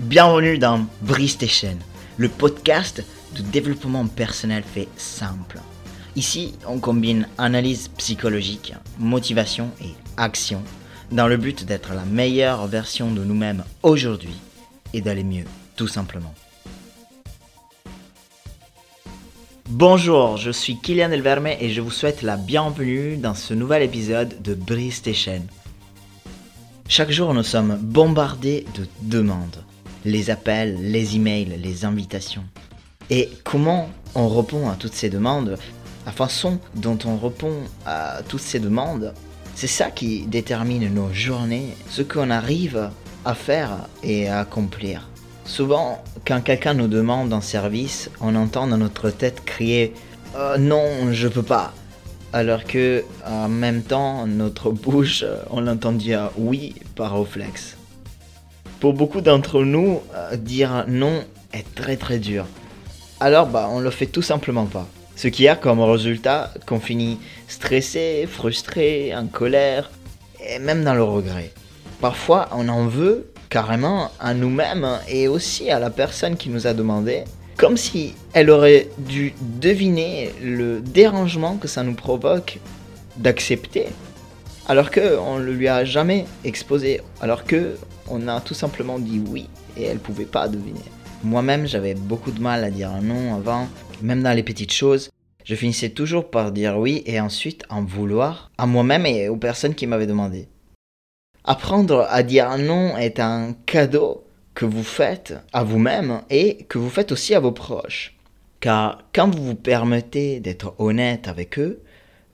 Bienvenue dans Brise tes le podcast de développement personnel fait simple. Ici, on combine analyse psychologique, motivation et action dans le but d'être la meilleure version de nous-mêmes aujourd'hui et d'aller mieux, tout simplement. Bonjour, je suis Kylian Elverme et je vous souhaite la bienvenue dans ce nouvel épisode de Brise tes. Chaque jour, nous sommes bombardés de demandes. Les appels, les emails, les invitations. Et comment on répond à toutes ces demandes, la façon dont on répond à toutes ces demandes, c'est ça qui détermine nos journées, ce qu'on arrive à faire et à accomplir. Souvent, quand quelqu'un nous demande un service, on entend dans notre tête crier euh, Non, je peux pas », alors que en même temps notre bouche on l'entend dire oui par réflexe. Pour beaucoup d'entre nous, euh, dire non est très très dur. Alors bah on le fait tout simplement pas. Ce qui a comme résultat qu'on finit stressé, frustré, en colère et même dans le regret. Parfois on en veut carrément à nous-mêmes et aussi à la personne qui nous a demandé comme si elle aurait dû deviner le dérangement que ça nous provoque d'accepter, alors que on ne lui a jamais exposé, alors que on a tout simplement dit oui et elle pouvait pas deviner. Moi-même, j'avais beaucoup de mal à dire non avant, même dans les petites choses. Je finissais toujours par dire oui et ensuite en vouloir à moi-même et aux personnes qui m'avaient demandé. Apprendre à dire non est un cadeau que vous faites à vous-même et que vous faites aussi à vos proches. Car quand vous vous permettez d'être honnête avec eux,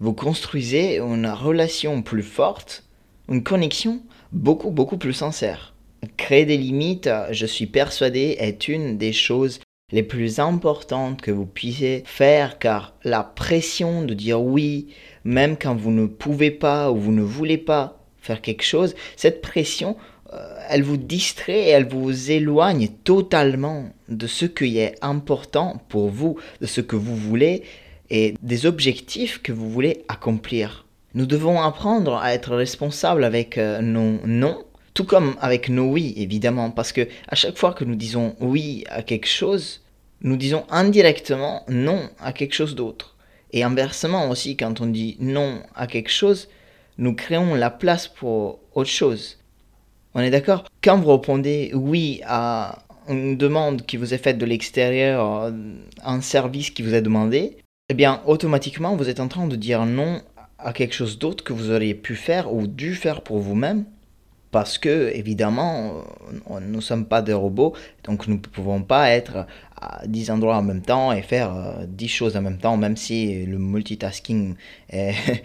vous construisez une relation plus forte, une connexion beaucoup beaucoup plus sincère. Créer des limites, je suis persuadé, est une des choses les plus importantes que vous puissiez faire car la pression de dire oui, même quand vous ne pouvez pas ou vous ne voulez pas faire quelque chose, cette pression euh, elle vous distrait et elle vous éloigne totalement de ce qui est important pour vous, de ce que vous voulez et des objectifs que vous voulez accomplir. Nous devons apprendre à être responsables avec euh, nos non, tout comme avec nos oui, évidemment, parce que à chaque fois que nous disons oui à quelque chose, nous disons indirectement non à quelque chose d'autre. Et inversement aussi, quand on dit non à quelque chose, nous créons la place pour autre chose. On est d'accord? Quand vous répondez oui à une demande qui vous est faite de l'extérieur, un service qui vous est demandé, eh bien automatiquement vous êtes en train de dire non à quelque chose d'autre que vous auriez pu faire ou dû faire pour vous-même parce que évidemment nous ne sommes pas des robots donc nous ne pouvons pas être à 10 endroits en même temps et faire 10 euh, choses en même temps même si le multitasking est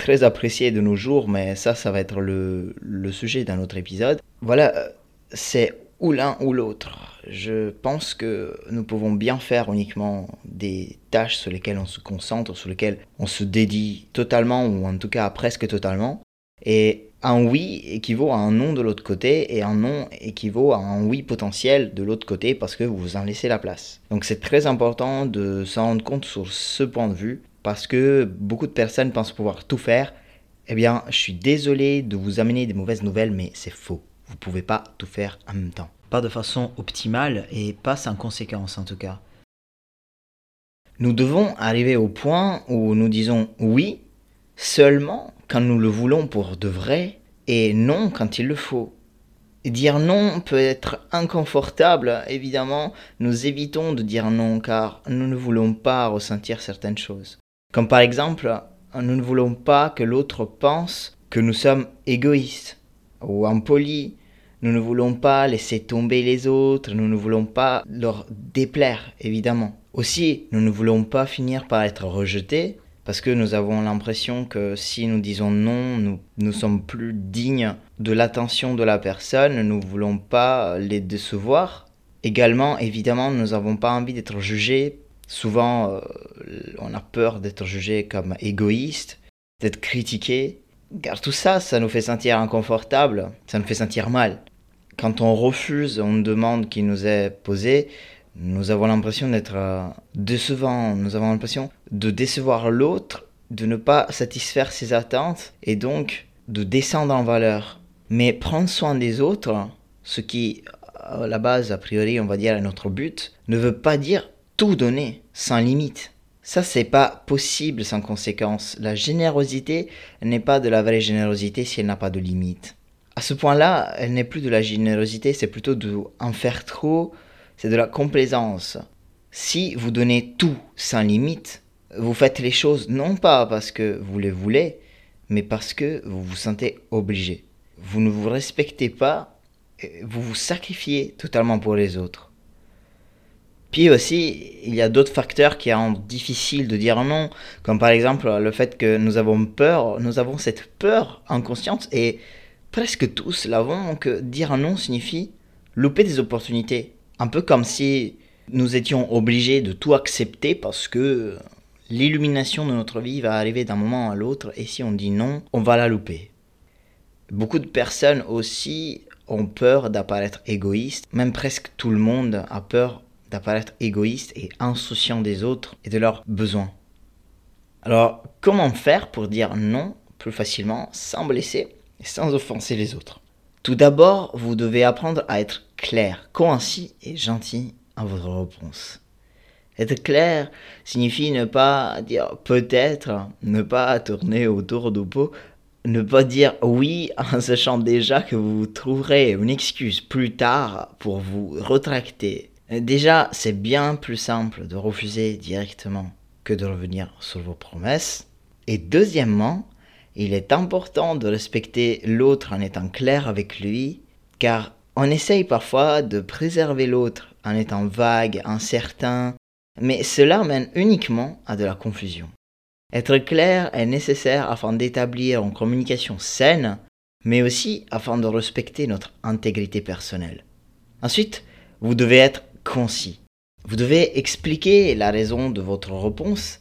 très apprécié de nos jours, mais ça, ça va être le, le sujet d'un autre épisode. Voilà, euh, c'est ou l'un ou l'autre. Je pense que nous pouvons bien faire uniquement des tâches sur lesquelles on se concentre, sur lesquelles on se dédie totalement, ou en tout cas presque totalement. Et un oui équivaut à un non de l'autre côté, et un non équivaut à un oui potentiel de l'autre côté parce que vous en laissez la place. Donc c'est très important de s'en rendre compte sur ce point de vue parce que beaucoup de personnes pensent pouvoir tout faire, eh bien, je suis désolé de vous amener des mauvaises nouvelles, mais c'est faux. Vous ne pouvez pas tout faire en même temps. Pas de façon optimale et pas sans conséquence en tout cas. Nous devons arriver au point où nous disons oui seulement quand nous le voulons pour de vrai et non quand il le faut. Dire non peut être inconfortable, évidemment, nous évitons de dire non car nous ne voulons pas ressentir certaines choses. Comme par exemple, nous ne voulons pas que l'autre pense que nous sommes égoïstes ou impolis. Nous ne voulons pas laisser tomber les autres, nous ne voulons pas leur déplaire, évidemment. Aussi, nous ne voulons pas finir par être rejetés, parce que nous avons l'impression que si nous disons non, nous, nous sommes plus dignes de l'attention de la personne, nous ne voulons pas les décevoir. Également, évidemment, nous n'avons pas envie d'être jugés Souvent, euh, on a peur d'être jugé comme égoïste, d'être critiqué, car tout ça, ça nous fait sentir inconfortable, ça nous fait sentir mal. Quand on refuse une demande qui nous est posée, nous avons l'impression d'être euh, décevant, nous avons l'impression de décevoir l'autre, de ne pas satisfaire ses attentes et donc de descendre en valeur. Mais prendre soin des autres, ce qui à la base, a priori, on va dire, notre but, ne veut pas dire tout donner, sans limite. Ça, c'est pas possible sans conséquence. La générosité n'est pas de la vraie générosité si elle n'a pas de limite. À ce point-là, elle n'est plus de la générosité, c'est plutôt de en faire trop, c'est de la complaisance. Si vous donnez tout sans limite, vous faites les choses non pas parce que vous les voulez, mais parce que vous vous sentez obligé. Vous ne vous respectez pas, vous vous sacrifiez totalement pour les autres. Puis aussi, il y a d'autres facteurs qui rendent difficile de dire non, comme par exemple le fait que nous avons peur, nous avons cette peur inconsciente et presque tous l'avons que dire non signifie louper des opportunités. Un peu comme si nous étions obligés de tout accepter parce que l'illumination de notre vie va arriver d'un moment à l'autre et si on dit non, on va la louper. Beaucoup de personnes aussi ont peur d'apparaître égoïste, même presque tout le monde a peur d'apparaître égoïste et insouciant des autres et de leurs besoins. Alors, comment faire pour dire non plus facilement sans blesser? Sans offenser les autres Tout d'abord, vous devez apprendre à être clair, concis et gentil à votre réponse. Être clair signifie ne pas dire peut-être, ne pas tourner autour du pot, ne pas dire oui en sachant déjà que vous trouverez une excuse plus tard pour vous retracter Déjà, c'est bien plus simple de refuser directement que de revenir sur vos promesses. Et deuxièmement, il est important de respecter l'autre en étant clair avec lui, car on essaye parfois de préserver l'autre en étant vague, incertain, mais cela mène uniquement à de la confusion. Être clair est nécessaire afin d'établir une communication saine, mais aussi afin de respecter notre intégrité personnelle. Ensuite, vous devez être concis. Vous devez expliquer la raison de votre réponse,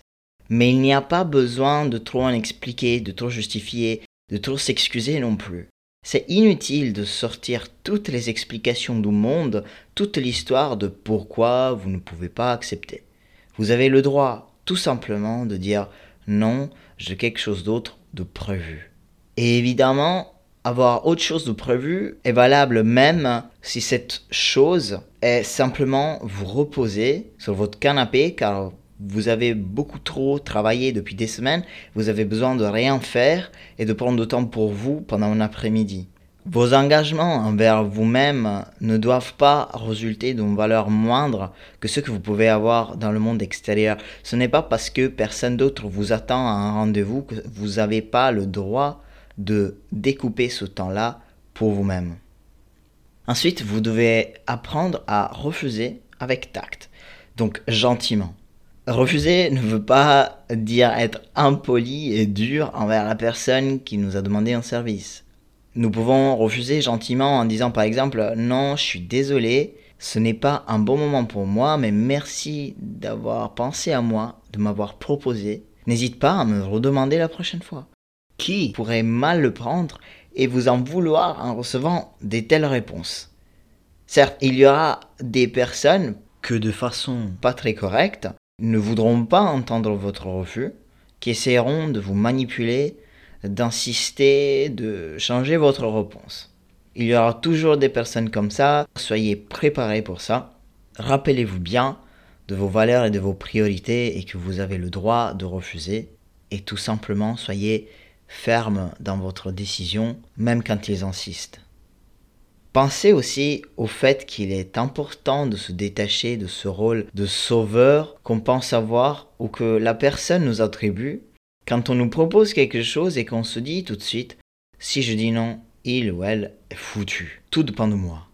mais il n'y a pas besoin de trop en expliquer, de trop justifier, de trop s'excuser non plus. C'est inutile de sortir toutes les explications du monde, toute l'histoire de pourquoi vous ne pouvez pas accepter. Vous avez le droit, tout simplement, de dire non, j'ai quelque chose d'autre de prévu. Et évidemment, avoir autre chose de prévu est valable même si cette chose est simplement vous reposer sur votre canapé car vous avez beaucoup trop travaillé depuis des semaines, vous avez besoin de rien faire et de prendre du temps pour vous pendant un après-midi. Vos engagements envers vous-même ne doivent pas résulter d'une valeur moindre que ce que vous pouvez avoir dans le monde extérieur. Ce n'est pas parce que personne d'autre vous attend à un rendez-vous que vous n'avez pas le droit de découper ce temps-là pour vous-même. Ensuite, vous devez apprendre à refuser avec tact, donc gentiment. Refuser ne veut pas dire être impoli et dur envers la personne qui nous a demandé un service. Nous pouvons refuser gentiment en disant par exemple non, je suis désolé, ce n'est pas un bon moment pour moi, mais merci d'avoir pensé à moi, de m'avoir proposé. N'hésite pas à me redemander la prochaine fois qui pourrait mal le prendre et vous en vouloir en recevant des telles réponses? Certes, il y aura des personnes que de façon pas très correcte ne voudront pas entendre votre refus, qui essaieront de vous manipuler, d'insister, de changer votre réponse. Il y aura toujours des personnes comme ça, soyez préparés pour ça. Rappelez-vous bien de vos valeurs et de vos priorités et que vous avez le droit de refuser. Et tout simplement, soyez ferme dans votre décision, même quand ils insistent. Pensez aussi au fait qu'il est important de se détacher de ce rôle de sauveur qu'on pense avoir ou que la personne nous attribue quand on nous propose quelque chose et qu'on se dit tout de suite si je dis non, il ou elle est foutu. Tout dépend de moi.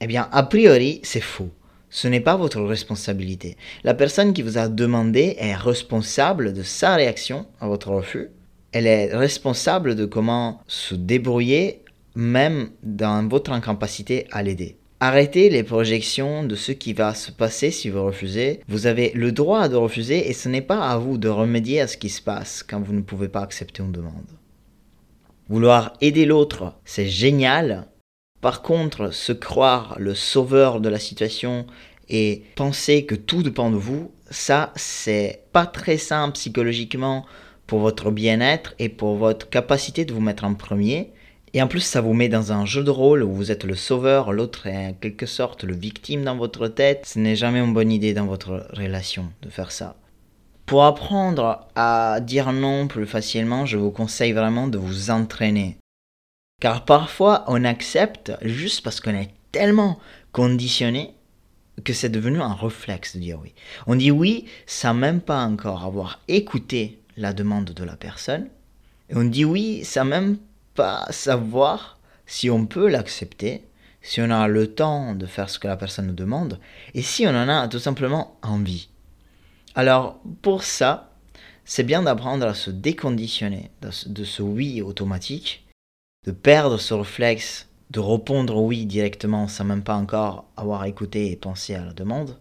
Eh bien, a priori, c'est faux. Ce n'est pas votre responsabilité. La personne qui vous a demandé est responsable de sa réaction à votre refus elle est responsable de comment se débrouiller même dans votre incapacité à l'aider. Arrêtez les projections de ce qui va se passer si vous refusez. Vous avez le droit de refuser et ce n'est pas à vous de remédier à ce qui se passe quand vous ne pouvez pas accepter une demande. Vouloir aider l'autre, c'est génial. Par contre, se croire le sauveur de la situation et penser que tout dépend de vous, ça, c'est pas très simple psychologiquement pour votre bien-être et pour votre capacité de vous mettre en premier Et en plus, ça vous met dans un jeu de rôle où vous êtes le sauveur, l'autre est en quelque sorte le victime dans votre tête. Ce n'est jamais une bonne idée dans votre relation de faire ça. Pour apprendre à dire non plus facilement, je vous conseille vraiment de vous entraîner. Car parfois, on accepte juste parce qu'on est tellement conditionné que c'est devenu un réflexe de dire oui. On dit oui sans même pas encore avoir écouté la demande de la personne. Et on dit oui sans même savoir si on peut l'accepter, si on a le temps de faire ce que la personne nous demande, et si on en a tout simplement envie. Alors, pour ça, c'est bien d'apprendre à se déconditionner de ce oui automatique, de perdre ce réflexe de répondre oui directement sans même pas encore avoir écouté et pensé à la demande.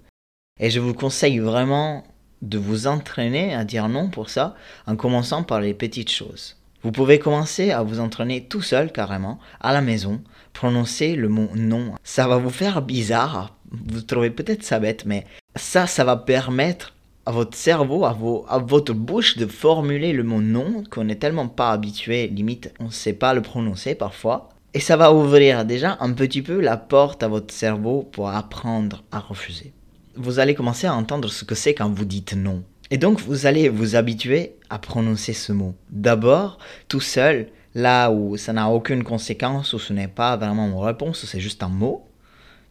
Et je vous conseille vraiment de vous entraîner à dire non pour ça en commençant par les petites choses. Vous pouvez commencer à vous entraîner tout seul carrément à la maison, prononcer le mot non. Ça va vous faire bizarre, vous trouvez peut-être ça bête, mais ça, ça va permettre à votre cerveau, à, à votre bouche de formuler le mot non qu'on n'est tellement pas habitué, limite on ne sait pas le prononcer parfois. Et ça va ouvrir déjà un petit peu la porte à votre cerveau pour apprendre à refuser. Vous allez commencer à entendre ce que c'est quand vous dites non. Et donc vous allez vous habituer à prononcer ce mot. D'abord, tout seul, là où ça n'a aucune conséquence, où ce n'est pas vraiment une réponse, c'est juste un mot.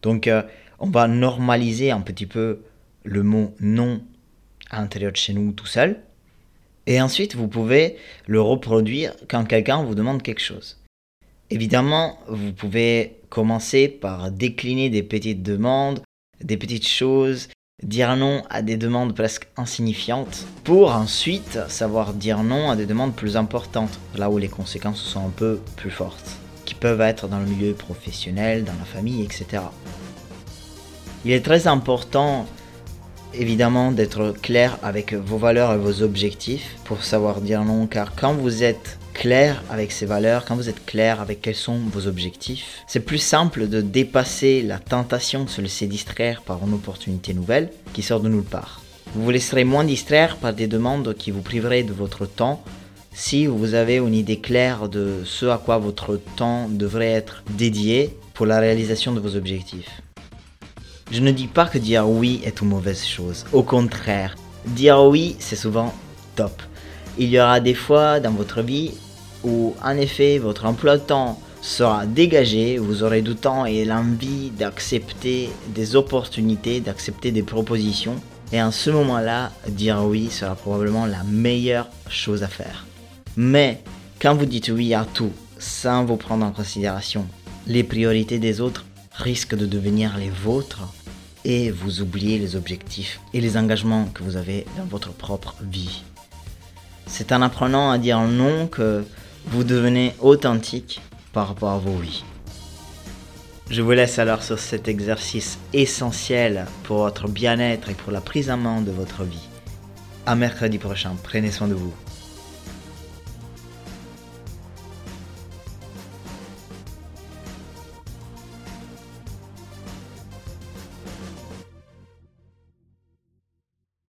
Donc euh, on va normaliser un petit peu le mot non à l'intérieur de chez nous tout seul. Et ensuite, vous pouvez le reproduire quand quelqu'un vous demande quelque chose. Évidemment, vous pouvez commencer par décliner des petites demandes, des petites choses, dire non à des demandes presque insignifiantes, pour ensuite savoir dire non à des demandes plus importantes, là où les conséquences sont un peu plus fortes, qui peuvent être dans le milieu professionnel, dans la famille, etc. Il est très important évidemment d'être clair avec vos valeurs et vos objectifs pour savoir dire non car quand vous êtes clair avec ces valeurs, quand vous êtes clair avec quels sont vos objectifs, c'est plus simple de dépasser la tentation de se laisser distraire par une opportunité nouvelle qui sort de nulle part. Vous vous laisserez moins distraire par des demandes qui vous priveraient de votre temps si vous avez une idée claire de ce à quoi votre temps devrait être dédié pour la réalisation de vos objectifs. Je ne dis pas que dire oui est une mauvaise chose. Au contraire, dire oui, c'est souvent top. Il y aura des fois dans votre vie où, en effet, votre emploi de temps sera dégagé, vous aurez du temps et l'envie d'accepter des opportunités, d'accepter des propositions. Et en ce moment-là, dire oui sera probablement la meilleure chose à faire. Mais quand vous dites oui à tout, sans vous prendre en considération les priorités des autres, risquent de devenir les vôtres et vous oubliez les objectifs et les engagements que vous avez dans votre propre vie. C'est en apprenant à dire non que vous devenez authentique par rapport à vos vies. Je vous laisse alors sur cet exercice essentiel pour votre bien-être et pour la prise en main de votre vie. À mercredi prochain, prenez soin de vous.